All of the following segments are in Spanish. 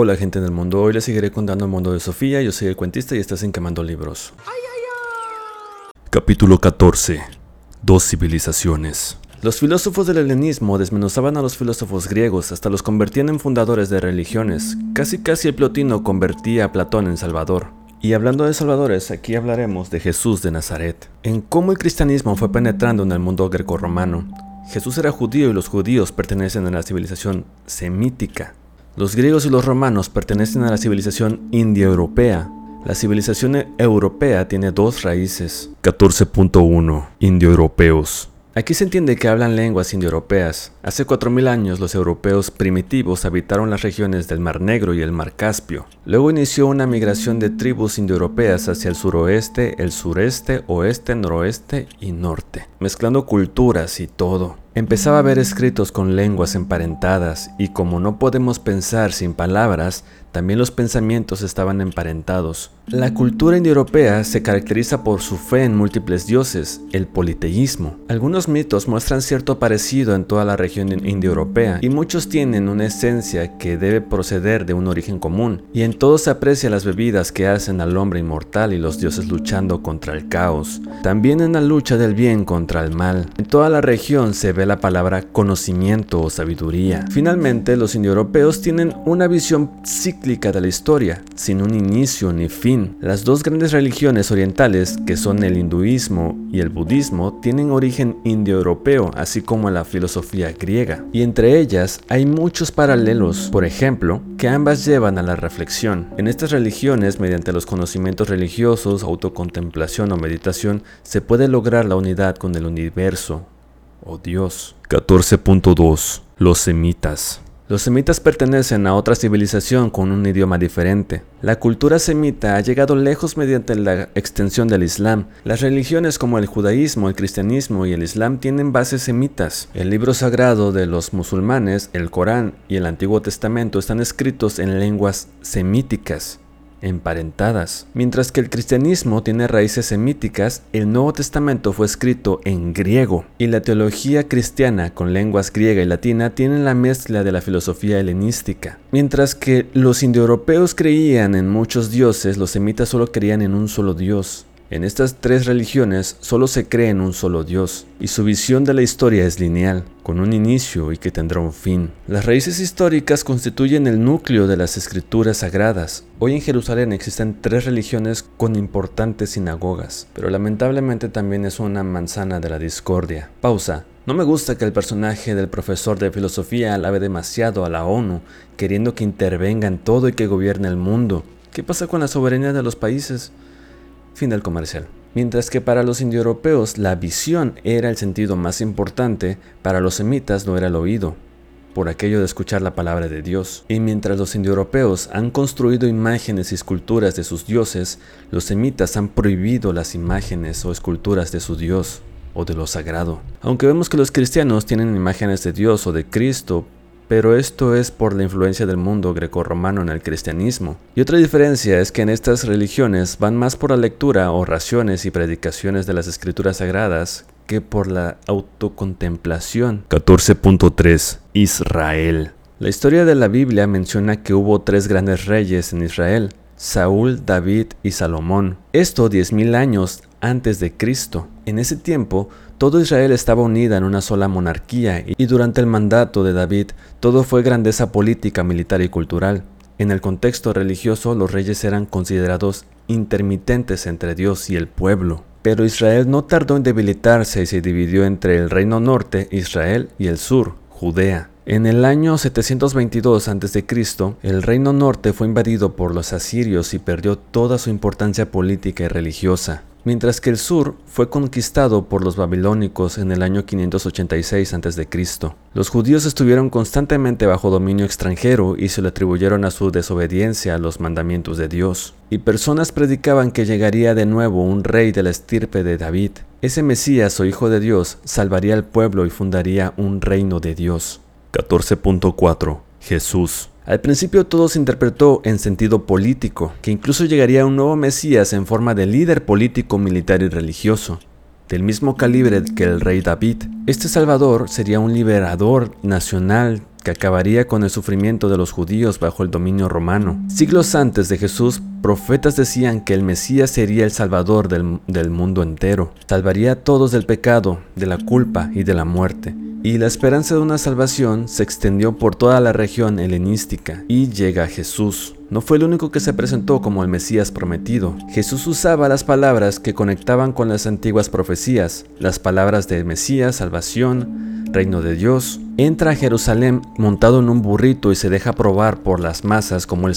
Hola gente del mundo, hoy les seguiré contando el mundo de Sofía, yo soy el cuentista y estás en Quemando Libros. Capítulo 14. Dos civilizaciones. Los filósofos del helenismo desmenuzaban a los filósofos griegos, hasta los convertían en fundadores de religiones. Casi casi el plotino convertía a Platón en Salvador. Y hablando de salvadores, aquí hablaremos de Jesús de Nazaret, en cómo el cristianismo fue penetrando en el mundo grecorromano. Jesús era judío y los judíos pertenecen a la civilización semítica, los griegos y los romanos pertenecen a la civilización indoeuropea. La civilización europea tiene dos raíces. 14.1 Indoeuropeos. Aquí se entiende que hablan lenguas indoeuropeas. Hace 4.000 años los europeos primitivos habitaron las regiones del Mar Negro y el Mar Caspio. Luego inició una migración de tribus indoeuropeas hacia el suroeste, el sureste, oeste, noroeste y norte, mezclando culturas y todo. Empezaba a ver escritos con lenguas emparentadas y como no podemos pensar sin palabras, también los pensamientos estaban emparentados. La cultura indoeuropea se caracteriza por su fe en múltiples dioses, el politeísmo. Algunos mitos muestran cierto parecido en toda la región indoeuropea y muchos tienen una esencia que debe proceder de un origen común, y en todo se aprecia las bebidas que hacen al hombre inmortal y los dioses luchando contra el caos. También en la lucha del bien contra el mal. En toda la región se ve la palabra conocimiento o sabiduría. Finalmente, los indoeuropeos tienen una visión cíclica de la historia, sin un inicio ni fin. Las dos grandes religiones orientales, que son el hinduismo y el budismo, tienen origen indoeuropeo, así como la filosofía griega. Y entre ellas hay muchos paralelos, por ejemplo, que ambas llevan a la reflexión. En estas religiones, mediante los conocimientos religiosos, autocontemplación o meditación, se puede lograr la unidad con el universo o Dios. 14.2 Los semitas. Los semitas pertenecen a otra civilización con un idioma diferente. La cultura semita ha llegado lejos mediante la extensión del Islam. Las religiones como el judaísmo, el cristianismo y el Islam tienen bases semitas. El libro sagrado de los musulmanes, el Corán y el Antiguo Testamento están escritos en lenguas semíticas emparentadas. Mientras que el cristianismo tiene raíces semíticas, el Nuevo Testamento fue escrito en griego y la teología cristiana con lenguas griega y latina tienen la mezcla de la filosofía helenística. Mientras que los indoeuropeos creían en muchos dioses, los semitas solo creían en un solo dios. En estas tres religiones solo se cree en un solo Dios, y su visión de la historia es lineal, con un inicio y que tendrá un fin. Las raíces históricas constituyen el núcleo de las escrituras sagradas. Hoy en Jerusalén existen tres religiones con importantes sinagogas, pero lamentablemente también es una manzana de la discordia. Pausa. No me gusta que el personaje del profesor de filosofía alabe demasiado a la ONU, queriendo que intervenga en todo y que gobierne el mundo. ¿Qué pasa con la soberanía de los países? Fin del comercial. Mientras que para los indoeuropeos la visión era el sentido más importante, para los semitas no era el oído, por aquello de escuchar la palabra de Dios. Y mientras los indoeuropeos han construido imágenes y esculturas de sus dioses, los semitas han prohibido las imágenes o esculturas de su Dios o de lo sagrado. Aunque vemos que los cristianos tienen imágenes de Dios o de Cristo, pero esto es por la influencia del mundo grecorromano en el cristianismo. Y otra diferencia es que en estas religiones van más por la lectura, oraciones y predicaciones de las escrituras sagradas que por la autocontemplación. 14.3 Israel. La historia de la Biblia menciona que hubo tres grandes reyes en Israel, Saúl, David y Salomón. Esto 10.000 años antes de Cristo. En ese tiempo, todo Israel estaba unida en una sola monarquía y durante el mandato de David todo fue grandeza política, militar y cultural. En el contexto religioso los reyes eran considerados intermitentes entre Dios y el pueblo. Pero Israel no tardó en debilitarse y se dividió entre el reino norte, Israel, y el sur, Judea. En el año 722 a.C., el reino norte fue invadido por los asirios y perdió toda su importancia política y religiosa mientras que el sur fue conquistado por los babilónicos en el año 586 a.C. Los judíos estuvieron constantemente bajo dominio extranjero y se le atribuyeron a su desobediencia a los mandamientos de Dios. Y personas predicaban que llegaría de nuevo un rey de la estirpe de David. Ese Mesías o Hijo de Dios salvaría al pueblo y fundaría un reino de Dios. 14.4 Jesús al principio todo se interpretó en sentido político, que incluso llegaría un nuevo Mesías en forma de líder político, militar y religioso, del mismo calibre que el rey David. Este Salvador sería un liberador nacional que acabaría con el sufrimiento de los judíos bajo el dominio romano. Siglos antes de Jesús, profetas decían que el Mesías sería el Salvador del, mundo entero, salvaría a todos del pecado, de la culpa y de la muerte y la esperanza de una salvación se extendió por toda la región helenística y llega Jesús. No fue el único que se presentó como el Mesías prometido. Jesús usaba las palabras que conectaban con las antiguas profecías, las palabras de Mesías, salvación, reino de Dios. Entra a Jerusalén montado en un burrito y se deja probar por las masas como el,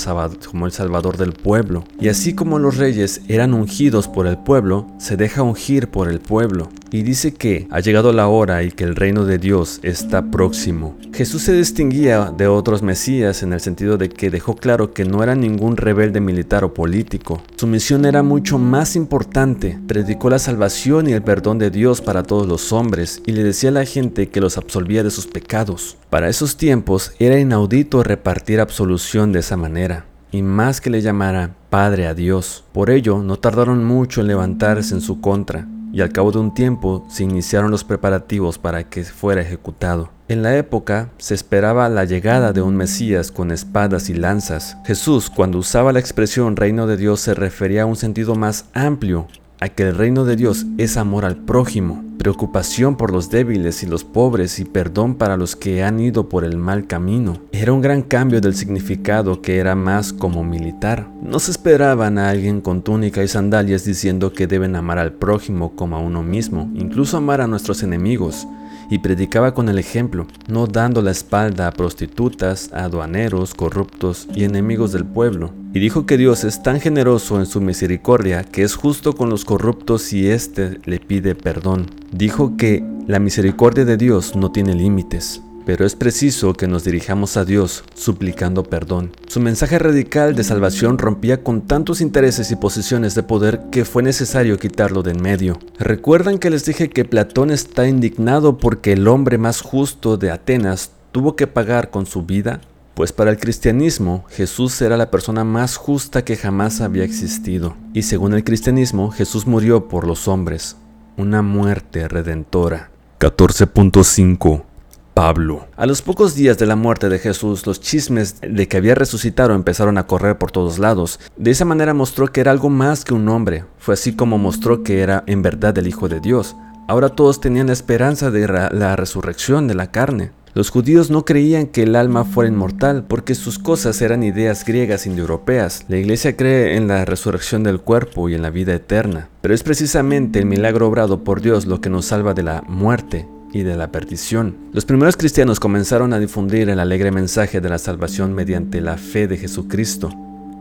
como el Salvador del pueblo. Y así como los reyes eran ungidos por el pueblo, se deja ungir por el pueblo y dice que ha llegado la hora y que el reino de Dios está próximo. Jesús se distinguía de otros mesías en el sentido de que dejó claro que no era ningún rebelde militar o político. Su misión era mucho más importante. Predicó la salvación y el perdón de Dios para todos los hombres y le decía a la gente que los absolvía de sus pecados. Para esos tiempos era inaudito repartir absolución de esa manera y más que le llamara Padre a Dios. Por ello, no tardaron mucho en levantarse en su contra y al cabo de un tiempo se iniciaron los preparativos para que fuera ejecutado. En la época se esperaba la llegada de un Mesías con espadas y lanzas. Jesús, cuando usaba la expresión reino de Dios, se refería a un sentido más amplio, a que el reino de Dios es amor al prójimo, preocupación por los débiles y los pobres y perdón para los que han ido por el mal camino. Era un gran cambio del significado que era más como militar. No se esperaban a alguien con túnica y sandalias diciendo que deben amar al prójimo como a uno mismo, incluso amar a nuestros enemigos y predicaba con el ejemplo, no dando la espalda a prostitutas, aduaneros, corruptos y enemigos del pueblo. Y dijo que Dios es tan generoso en su misericordia que es justo con los corruptos si éste le pide perdón. Dijo que la misericordia de Dios no tiene límites pero es preciso que nos dirijamos a Dios suplicando perdón. Su mensaje radical de salvación rompía con tantos intereses y posiciones de poder que fue necesario quitarlo de en medio. ¿Recuerdan que les dije que Platón está indignado porque el hombre más justo de Atenas tuvo que pagar con su vida? Pues para el cristianismo, Jesús era la persona más justa que jamás había existido. Y según el cristianismo, Jesús murió por los hombres. Una muerte redentora. 14.5 Pablo. A los pocos días de la muerte de Jesús, los chismes de que había resucitado empezaron a correr por todos lados. De esa manera mostró que era algo más que un hombre. Fue así como mostró que era en verdad el Hijo de Dios. Ahora todos tenían la esperanza de la resurrección de la carne. Los judíos no creían que el alma fuera inmortal porque sus cosas eran ideas griegas indoeuropeas. La iglesia cree en la resurrección del cuerpo y en la vida eterna. Pero es precisamente el milagro obrado por Dios lo que nos salva de la muerte y de la perdición. Los primeros cristianos comenzaron a difundir el alegre mensaje de la salvación mediante la fe de Jesucristo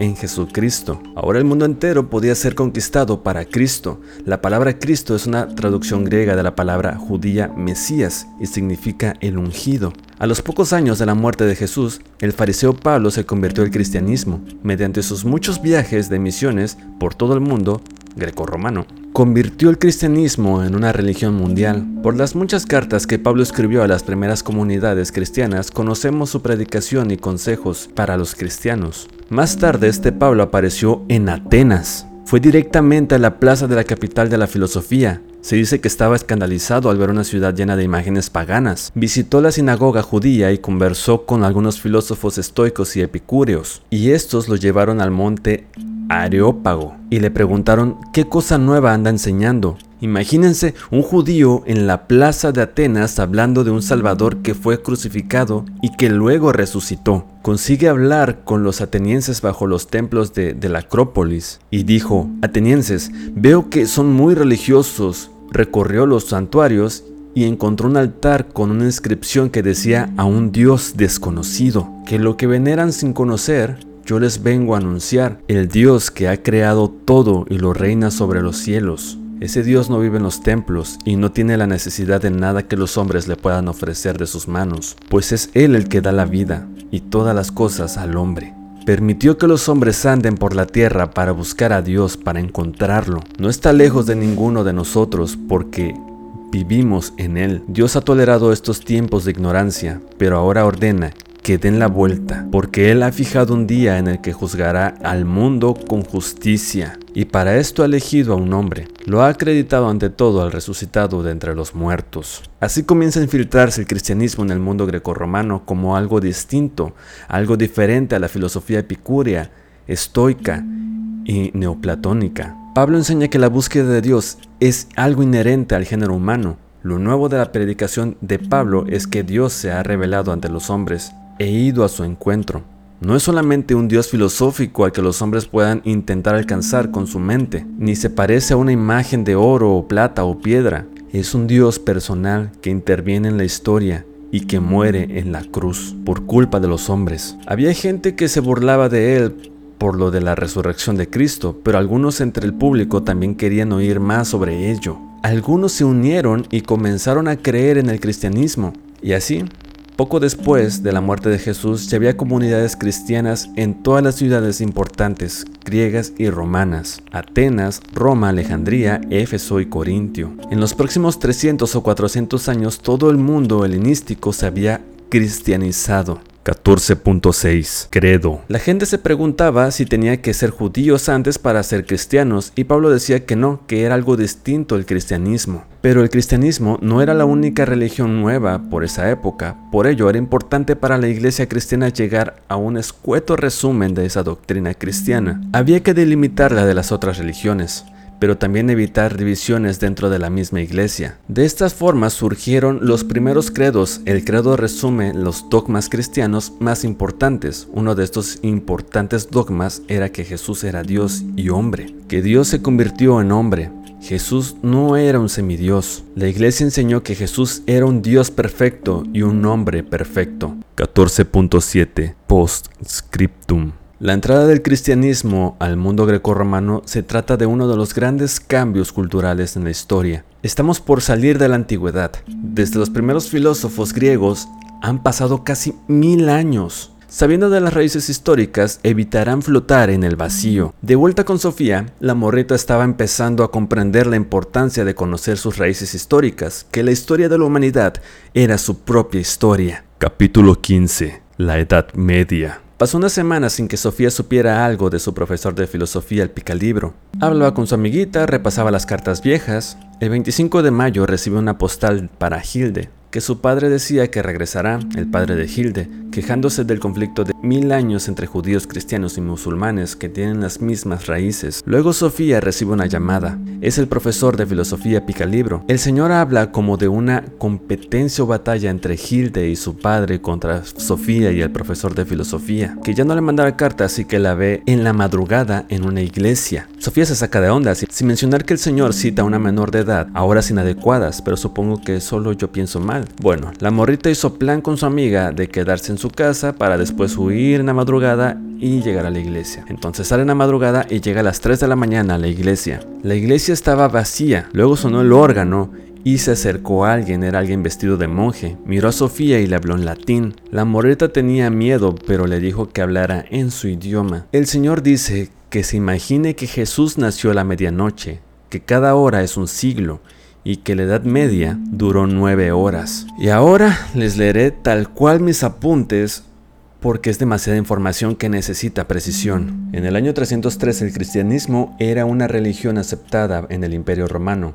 en Jesucristo. Ahora el mundo entero podía ser conquistado para Cristo. La palabra Cristo es una traducción griega de la palabra judía Mesías y significa el ungido. A los pocos años de la muerte de Jesús, el fariseo Pablo se convirtió al cristianismo. Mediante sus muchos viajes de misiones por todo el mundo, greco-romano, convirtió el cristianismo en una religión mundial. Por las muchas cartas que Pablo escribió a las primeras comunidades cristianas, conocemos su predicación y consejos para los cristianos. Más tarde, este Pablo apareció en Atenas. Fue directamente a la plaza de la capital de la filosofía. Se dice que estaba escandalizado al ver una ciudad llena de imágenes paganas. Visitó la sinagoga judía y conversó con algunos filósofos estoicos y epicúreos, y estos lo llevaron al monte Areópago y le preguntaron qué cosa nueva anda enseñando. Imagínense un judío en la plaza de Atenas hablando de un Salvador que fue crucificado y que luego resucitó. Consigue hablar con los atenienses bajo los templos de, de la Acrópolis y dijo, atenienses, veo que son muy religiosos. Recorrió los santuarios y encontró un altar con una inscripción que decía a un Dios desconocido, que lo que veneran sin conocer yo les vengo a anunciar el Dios que ha creado todo y lo reina sobre los cielos. Ese Dios no vive en los templos y no tiene la necesidad de nada que los hombres le puedan ofrecer de sus manos, pues es Él el que da la vida y todas las cosas al hombre. Permitió que los hombres anden por la tierra para buscar a Dios, para encontrarlo. No está lejos de ninguno de nosotros porque vivimos en Él. Dios ha tolerado estos tiempos de ignorancia, pero ahora ordena que den la vuelta, porque Él ha fijado un día en el que juzgará al mundo con justicia, y para esto ha elegido a un hombre. Lo ha acreditado ante todo al resucitado de entre los muertos. Así comienza a infiltrarse el cristianismo en el mundo grecorromano como algo distinto, algo diferente a la filosofía epicúrea, estoica y neoplatónica. Pablo enseña que la búsqueda de Dios es algo inherente al género humano. Lo nuevo de la predicación de Pablo es que Dios se ha revelado ante los hombres e ido a su encuentro. No es solamente un Dios filosófico al que los hombres puedan intentar alcanzar con su mente, ni se parece a una imagen de oro o plata o piedra. Es un Dios personal que interviene en la historia y que muere en la cruz por culpa de los hombres. Había gente que se burlaba de él por lo de la resurrección de Cristo, pero algunos entre el público también querían oír más sobre ello. Algunos se unieron y comenzaron a creer en el cristianismo, y así poco después de la muerte de Jesús ya había comunidades cristianas en todas las ciudades importantes, griegas y romanas, Atenas, Roma, Alejandría, Éfeso y Corintio. En los próximos 300 o 400 años todo el mundo helenístico se había cristianizado. 14.6 Credo. La gente se preguntaba si tenía que ser judíos antes para ser cristianos y Pablo decía que no, que era algo distinto el cristianismo. Pero el cristianismo no era la única religión nueva por esa época, por ello era importante para la iglesia cristiana llegar a un escueto resumen de esa doctrina cristiana. Había que delimitarla de las otras religiones pero también evitar divisiones dentro de la misma iglesia. De estas formas surgieron los primeros credos. El credo resume los dogmas cristianos más importantes. Uno de estos importantes dogmas era que Jesús era Dios y hombre, que Dios se convirtió en hombre. Jesús no era un semidios. La iglesia enseñó que Jesús era un Dios perfecto y un hombre perfecto. 14.7 Postscriptum la entrada del cristianismo al mundo grecorromano se trata de uno de los grandes cambios culturales en la historia. Estamos por salir de la antigüedad. Desde los primeros filósofos griegos han pasado casi mil años. Sabiendo de las raíces históricas, evitarán flotar en el vacío. De vuelta con Sofía, la morrita estaba empezando a comprender la importancia de conocer sus raíces históricas, que la historia de la humanidad era su propia historia. Capítulo 15. La Edad Media. Pasó una semana sin que Sofía supiera algo de su profesor de filosofía el picalibro. Hablaba con su amiguita, repasaba las cartas viejas. El 25 de mayo recibió una postal para Hilde, que su padre decía que regresará, el padre de Hilde, quejándose del conflicto de mil años entre judíos, cristianos y musulmanes que tienen las mismas raíces. Luego Sofía recibe una llamada. Es el profesor de filosofía Picalibro. El señor habla como de una competencia o batalla entre Hilde y su padre contra Sofía y el profesor de filosofía, que ya no le mandara carta así que la ve en la madrugada en una iglesia. Sofía se saca de onda, sin mencionar que el señor cita a una menor de edad, a horas inadecuadas, pero supongo que solo yo pienso mal. Bueno, la morrita hizo plan con su amiga de quedarse en su casa para después huir en la madrugada y llegar a la iglesia. Entonces sale en la madrugada y llega a las 3 de la mañana a la iglesia. La iglesia estaba vacía, luego sonó el órgano y se acercó a alguien, era alguien vestido de monje. Miró a Sofía y le habló en latín. La morrita tenía miedo, pero le dijo que hablara en su idioma. El Señor dice que se imagine que Jesús nació a la medianoche, que cada hora es un siglo y que la Edad Media duró nueve horas. Y ahora les leeré tal cual mis apuntes porque es demasiada información que necesita precisión. En el año 303 el cristianismo era una religión aceptada en el Imperio Romano,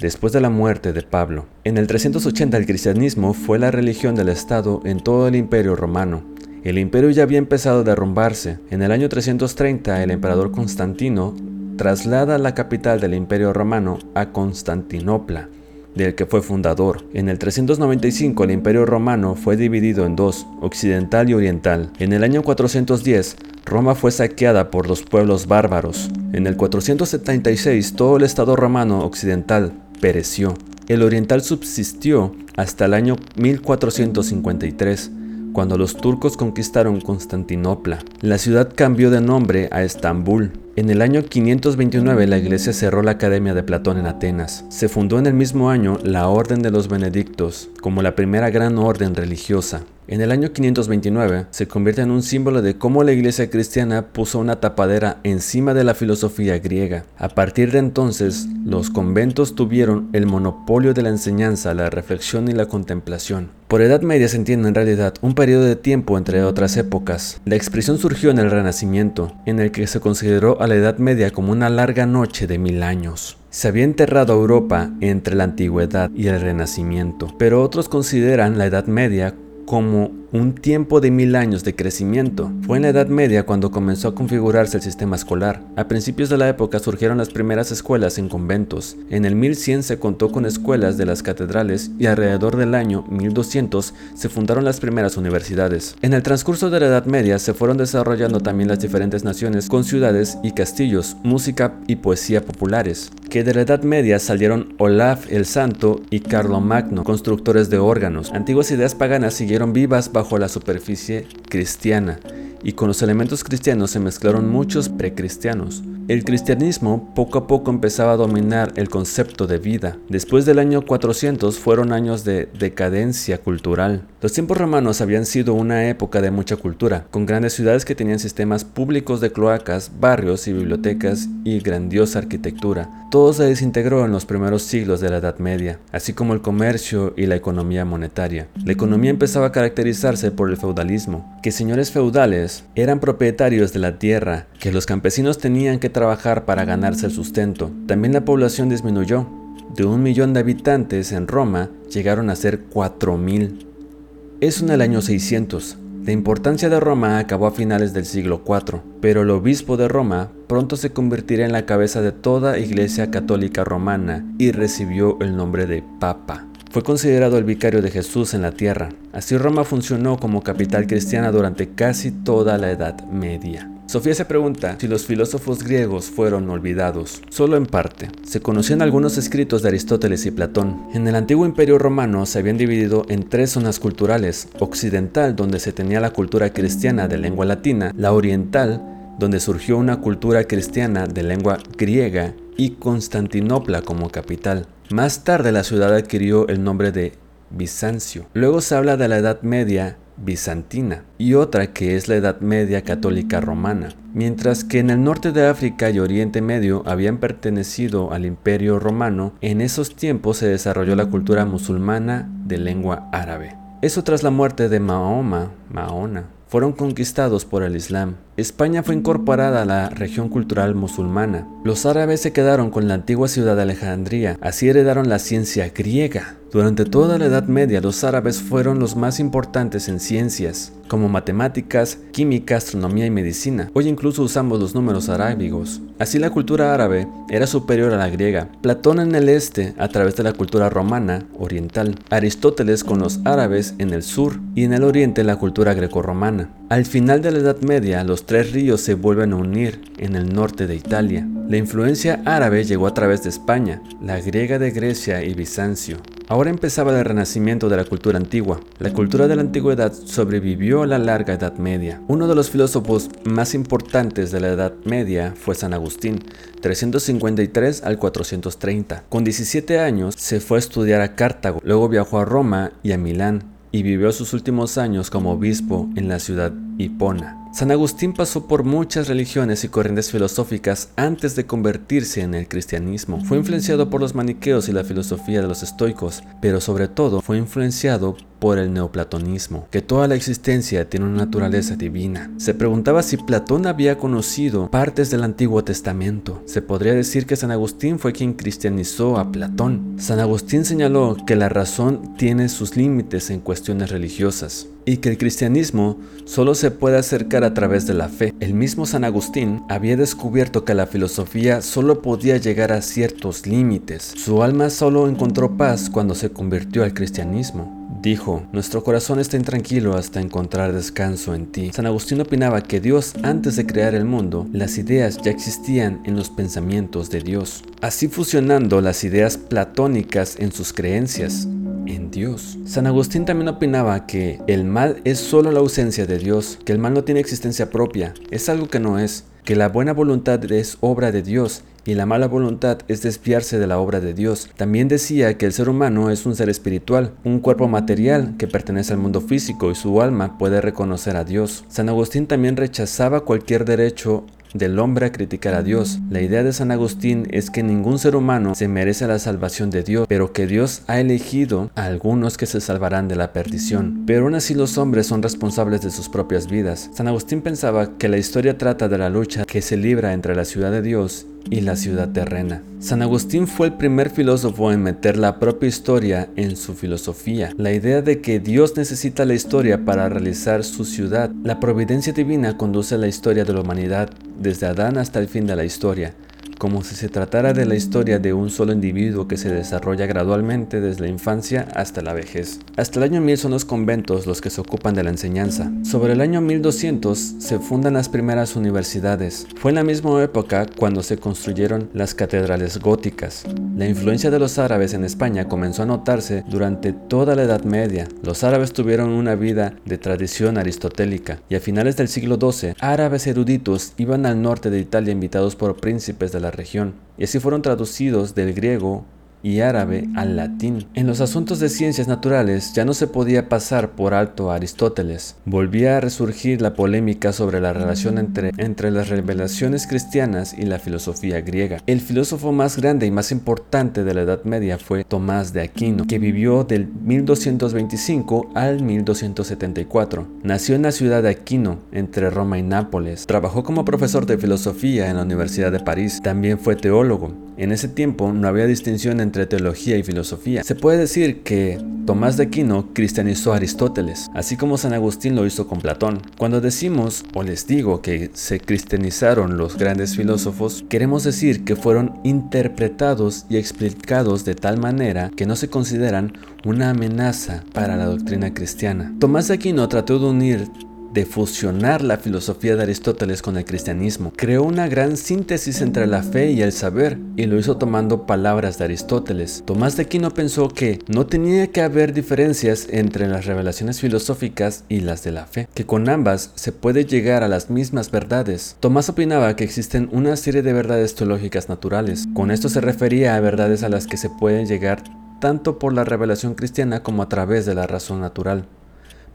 después de la muerte de Pablo. En el 380 el cristianismo fue la religión del Estado en todo el Imperio Romano. El imperio ya había empezado a derrumbarse. En el año 330 el emperador Constantino traslada la capital del Imperio Romano a Constantinopla, del que fue fundador. En el 395 el Imperio Romano fue dividido en dos, occidental y oriental. En el año 410 Roma fue saqueada por los pueblos bárbaros. En el 476 todo el Estado romano occidental pereció. El oriental subsistió hasta el año 1453 cuando los turcos conquistaron Constantinopla. La ciudad cambió de nombre a Estambul En el año 529 la iglesia cerró la Academia de Platón en Atenas. Se fundó en el mismo año la Orden de los Benedictos como la primera gran orden religiosa. En el año 529 se convierte en un símbolo de cómo la iglesia cristiana puso una tapadera encima de la filosofía griega. A partir de entonces, los conventos tuvieron el monopolio de la enseñanza, la reflexión y la contemplación. Por Edad Media se entiende en realidad un periodo de tiempo entre otras épocas. La expresión surgió en el Renacimiento, en el que se consideró a la Edad Media como una larga noche de mil años. Se había enterrado Europa entre la Antigüedad y el Renacimiento, pero otros consideran la Edad Media como un tiempo de mil años de crecimiento. Fue en la Edad Media cuando comenzó a configurarse el sistema escolar. A principios de la época surgieron las primeras escuelas en conventos. En el 1100 se contó con escuelas de las catedrales y alrededor del año 1200 se fundaron las primeras universidades. En el transcurso de la Edad Media se fueron desarrollando también las diferentes naciones con ciudades y castillos, música y poesía populares. Que de la Edad Media salieron Olaf el Santo y Carlo Magno, constructores de órganos. Antiguas ideas paganas siguieron vivas bajo la superficie cristiana y con los elementos cristianos se mezclaron muchos precristianos. El cristianismo poco a poco empezaba a dominar el concepto de vida. Después del año 400 fueron años de decadencia cultural. Los tiempos romanos habían sido una época de mucha cultura, con grandes ciudades que tenían sistemas públicos de cloacas, barrios y bibliotecas y grandiosa arquitectura. Todo se desintegró en los primeros siglos de la Edad Media, así como el comercio y la economía monetaria. La economía empezaba a caracterizarse por el feudalismo, que señores feudales eran propietarios de la tierra, que los campesinos tenían que trabajar para ganarse el sustento. También la población disminuyó. De un millón de habitantes en Roma llegaron a ser 4.000. Es en el año 600. La importancia de Roma acabó a finales del siglo IV, pero el obispo de Roma pronto se convertiría en la cabeza de toda iglesia católica romana y recibió el nombre de Papa. Fue considerado el vicario de Jesús en la tierra. Así Roma funcionó como capital cristiana durante casi toda la Edad Media. Sofía se pregunta si los filósofos griegos fueron olvidados, solo en parte. Se conocían algunos escritos de Aristóteles y Platón. En el antiguo imperio romano se habían dividido en tres zonas culturales, occidental donde se tenía la cultura cristiana de lengua latina, la oriental donde surgió una cultura cristiana de lengua griega y Constantinopla como capital. Más tarde la ciudad adquirió el nombre de Bizancio. Luego se habla de la Edad Media bizantina y otra que es la Edad Media católica romana, mientras que en el norte de África y Oriente Medio habían pertenecido al Imperio Romano, en esos tiempos se desarrolló la cultura musulmana de lengua árabe. Eso tras la muerte de Mahoma, Mahona, fueron conquistados por el Islam. España fue incorporada a la región cultural musulmana. Los árabes se quedaron con la antigua ciudad de Alejandría, así heredaron la ciencia griega. Durante toda la Edad Media los árabes fueron los más importantes en ciencias, como matemáticas, química, astronomía y medicina. Hoy incluso usamos los números arábigos. Así la cultura árabe era superior a la griega. Platón en el este a través de la cultura romana oriental. Aristóteles con los árabes en el sur y en el oriente la cultura grecorromana. Al final de la Edad Media, los tres ríos se vuelven a unir en el norte de Italia. La influencia árabe llegó a través de España, la griega de Grecia y Bizancio. Ahora empezaba el renacimiento de la cultura antigua. La cultura de la antigüedad sobrevivió a la larga Edad Media. Uno de los filósofos más importantes de la Edad Media fue San Agustín, 353 al 430. Con 17 años se fue a estudiar a Cartago, luego viajó a Roma y a Milán y vivió sus últimos años como obispo en la ciudad Hipona. San Agustín pasó por muchas religiones y corrientes filosóficas antes de convertirse en el cristianismo. Fue influenciado por los maniqueos y la filosofía de los estoicos, pero sobre todo fue influenciado por el neoplatonismo, que toda la existencia tiene una naturaleza divina. Se preguntaba si Platón había conocido partes del Antiguo Testamento. Se podría decir que San Agustín fue quien cristianizó a Platón. San Agustín señaló que la razón tiene sus límites en cuestiones religiosas y que el cristianismo solo se puede acercar a través de la fe. El mismo San Agustín había descubierto que la filosofía solo podía llegar a ciertos límites. Su alma solo encontró paz cuando se convirtió al cristianismo. Dijo, nuestro corazón está intranquilo hasta encontrar descanso en ti. San Agustín opinaba que Dios antes de crear el mundo, las ideas ya existían en los pensamientos de Dios, así fusionando las ideas platónicas en sus creencias en Dios. San Agustín también opinaba que el mal es solo la ausencia de Dios, que el mal no tiene existencia propia, es algo que no es, que la buena voluntad es obra de Dios y la mala voluntad es desviarse de la obra de Dios. También decía que el ser humano es un ser espiritual, un cuerpo material que pertenece al mundo físico y su alma puede reconocer a Dios. San Agustín también rechazaba cualquier derecho del hombre a criticar a Dios. La idea de San Agustín es que ningún ser humano se merece la salvación de Dios, pero que Dios ha elegido a algunos que se salvarán de la perdición. Pero aún así los hombres son responsables de sus propias vidas. San Agustín pensaba que la historia trata de la lucha que se libra entre la ciudad de Dios y la ciudad terrena. San Agustín fue el primer filósofo en meter la propia historia en su filosofía. La idea de que Dios necesita la historia para realizar su ciudad. La providencia divina conduce la historia de la humanidad desde Adán hasta el fin de la historia como si se tratara de la historia de un solo individuo que se desarrolla gradualmente desde la infancia hasta la vejez. Hasta el año 1000 son los conventos los que se ocupan de la enseñanza. Sobre el año 1200 se fundan las primeras universidades. Fue en la misma época cuando se construyeron las catedrales góticas. La influencia de los árabes en España comenzó a notarse durante toda la Edad Media. Los árabes tuvieron una vida de tradición aristotélica y a finales del siglo XII, árabes eruditos iban al norte de Italia invitados por príncipes de la región, y así fueron traducidos del griego y árabe al latín. En los asuntos de ciencias naturales ya no se podía pasar por alto a Aristóteles. Volvía a resurgir la polémica sobre la relación entre, entre las revelaciones cristianas y la filosofía griega. El filósofo más grande y más importante de la Edad Media fue Tomás de Aquino, que vivió del 1225 al 1274. Nació en la ciudad de Aquino, entre Roma y Nápoles. Trabajó como profesor de filosofía en la Universidad de París. También fue teólogo. En ese tiempo no había distinción entre teología y filosofía. Se puede decir que Tomás de Aquino cristianizó a Aristóteles, así como San Agustín lo hizo con Platón. Cuando decimos o les digo que se cristianizaron los grandes filósofos, queremos decir que fueron interpretados y explicados de tal manera que no se consideran una amenaza para la doctrina cristiana. Tomás de Aquino trató de unir de fusionar la filosofía de Aristóteles con el cristianismo. Creó una gran síntesis entre la fe y el saber y lo hizo tomando palabras de Aristóteles. Tomás de Aquino pensó que no tenía que haber diferencias entre las revelaciones filosóficas y las de la fe, que con ambas se puede llegar a las mismas verdades. Tomás opinaba que existen una serie de verdades teológicas naturales. Con esto se refería a verdades a las que se puede llegar tanto por la revelación cristiana como a través de la razón natural.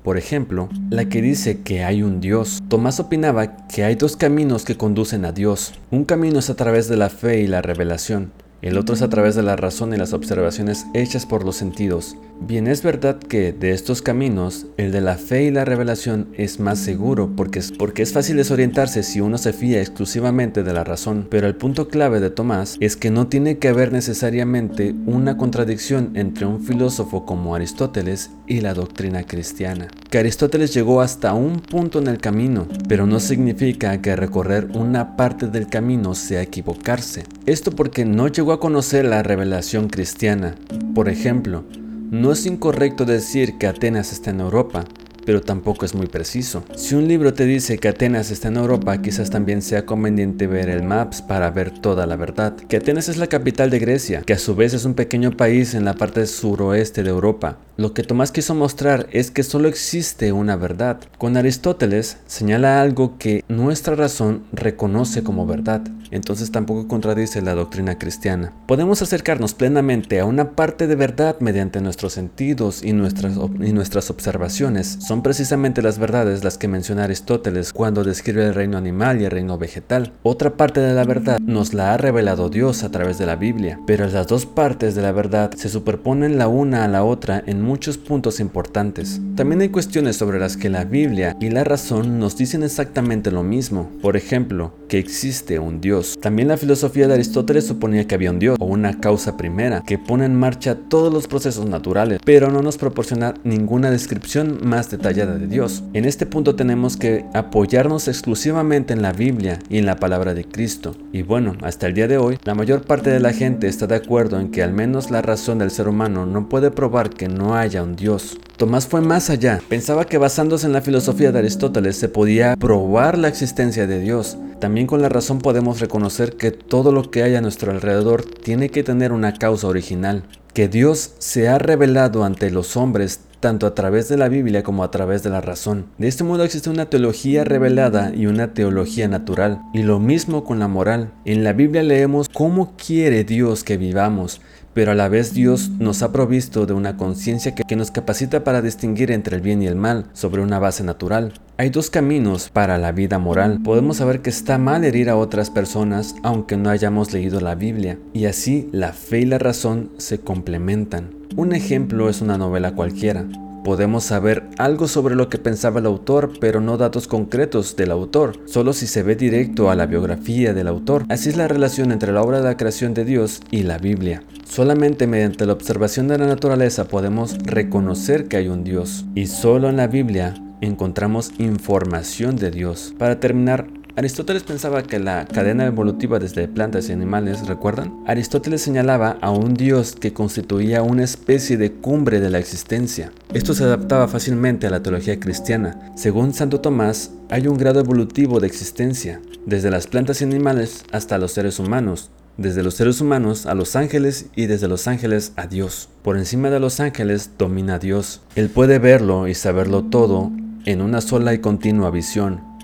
Por ejemplo, la que dice que hay un Dios. Tomás opinaba que hay dos caminos que conducen a Dios. Un camino es a través de la fe y la revelación, el otro es a través de la razón y las observaciones hechas por los sentidos. Bien, es verdad que de estos caminos, el de la fe y la revelación es más seguro porque es, porque es fácil desorientarse si uno se fía exclusivamente de la razón, pero el punto clave de Tomás es que no tiene que haber necesariamente una contradicción entre un filósofo como Aristóteles y la doctrina cristiana. Que Aristóteles llegó hasta un punto en el camino, pero no significa que recorrer una parte del camino sea equivocarse. Esto porque no llegó a conocer la revelación cristiana. Por ejemplo, no es incorrecto decir que Atenas está en Europa, pero tampoco es muy preciso. Si un libro te dice que Atenas está en Europa, quizás también sea conveniente ver el Maps para ver toda la verdad. Que Atenas es la capital de Grecia, que a su vez es un pequeño país en la parte suroeste de Europa. Lo que Tomás quiso mostrar es que solo existe una verdad. Con Aristóteles señala algo que nuestra razón reconoce como verdad, entonces tampoco contradice la doctrina cristiana. Podemos acercarnos plenamente a una parte de verdad mediante nuestros sentidos y nuestras, y nuestras observaciones. Precisamente las verdades las que menciona Aristóteles cuando describe el reino animal y el reino vegetal. Otra parte de la verdad nos la ha revelado Dios a través de la Biblia, pero las dos partes de la verdad se superponen la una a la otra en muchos puntos importantes. También hay cuestiones sobre las que la Biblia y la razón nos dicen exactamente lo mismo. Por ejemplo, que existe un Dios. También la filosofía de Aristóteles suponía que había un Dios o una causa primera que pone en marcha todos los procesos naturales, pero no nos proporciona ninguna descripción más detallada de Dios. En este punto tenemos que apoyarnos exclusivamente en la Biblia y en la palabra de Cristo. Y bueno, hasta el día de hoy, la mayor parte de la gente está de acuerdo en que al menos la razón del ser humano no puede probar que no haya un Dios. Tomás fue más allá. Pensaba que basándose en la filosofía de Aristóteles se podía probar la existencia de Dios. También con la razón podemos reconocer que todo lo que hay a nuestro alrededor tiene que tener una causa original. que Dios se ha revelado ante los hombres tanto a través de la Biblia como a través de la razón. De este modo existe una teología revelada y una teología natural. Y lo mismo con la moral. En la Biblia leemos cómo quiere Dios que vivamos, pero a la vez Dios nos ha provisto de una conciencia que, nos capacita para distinguir entre el bien y el mal sobre una base natural. Hay dos caminos para la vida moral. Podemos saber que está mal herir a otras personas aunque no hayamos leído la Biblia, y así la fe y la razón se complementan. Un ejemplo es una novela cualquiera. Podemos saber algo sobre lo que pensaba el autor, pero no datos concretos del autor, solo si se ve directo a la biografía del autor. Así es la relación entre la obra de la creación de Dios y la Biblia. Solamente mediante la observación de la naturaleza podemos reconocer que hay un Dios, y solo en la Biblia encontramos información de Dios. Para terminar, Aristóteles pensaba que la cadena evolutiva desde plantas y animales, ¿recuerdan? Aristóteles señalaba a un dios que constituía una especie de cumbre de la existencia. Esto se adaptaba fácilmente a la teología cristiana. Según Santo Tomás, hay un grado evolutivo de existencia, desde las plantas y animales hasta los seres humanos, desde los seres humanos a los ángeles y desde los ángeles a Dios. Por encima de los ángeles domina Dios. Él puede verlo y saberlo todo en una sola y continua visión.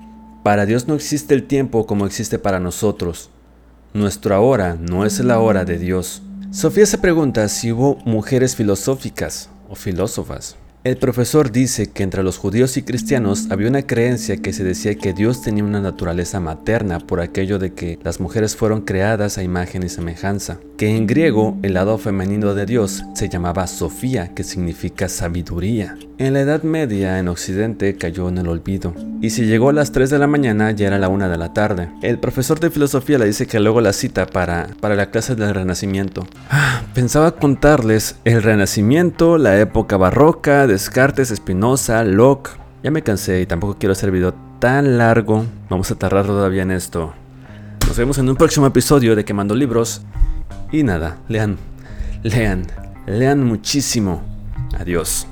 Para Dios no existe el tiempo como existe para nosotros. Nuestro ahora no es la hora de Dios. Sofía se pregunta si hubo mujeres filosóficas o filósofas. El profesor dice que entre los judíos y cristianos había una creencia que se decía que Dios tenía una naturaleza materna por aquello de que las mujeres fueron creadas a imagen y semejanza, que en griego el lado femenino de Dios se llamaba Sofía, que significa sabiduría. En la Edad Media en Occidente cayó en el olvido, y si llegó a las 3 de la mañana ya era la 1 de la tarde. El profesor de filosofía le dice que luego la cita para, para la clase del Renacimiento. Ah, pensaba contarles el Renacimiento, la época barroca, Descartes, Spinoza, Locke. Ya me cansé y tampoco quiero hacer video tan largo. Vamos a tardar todavía en esto. Nos vemos en un próximo episodio de Quemando Libros. Y nada, lean, lean, lean muchísimo. Adiós.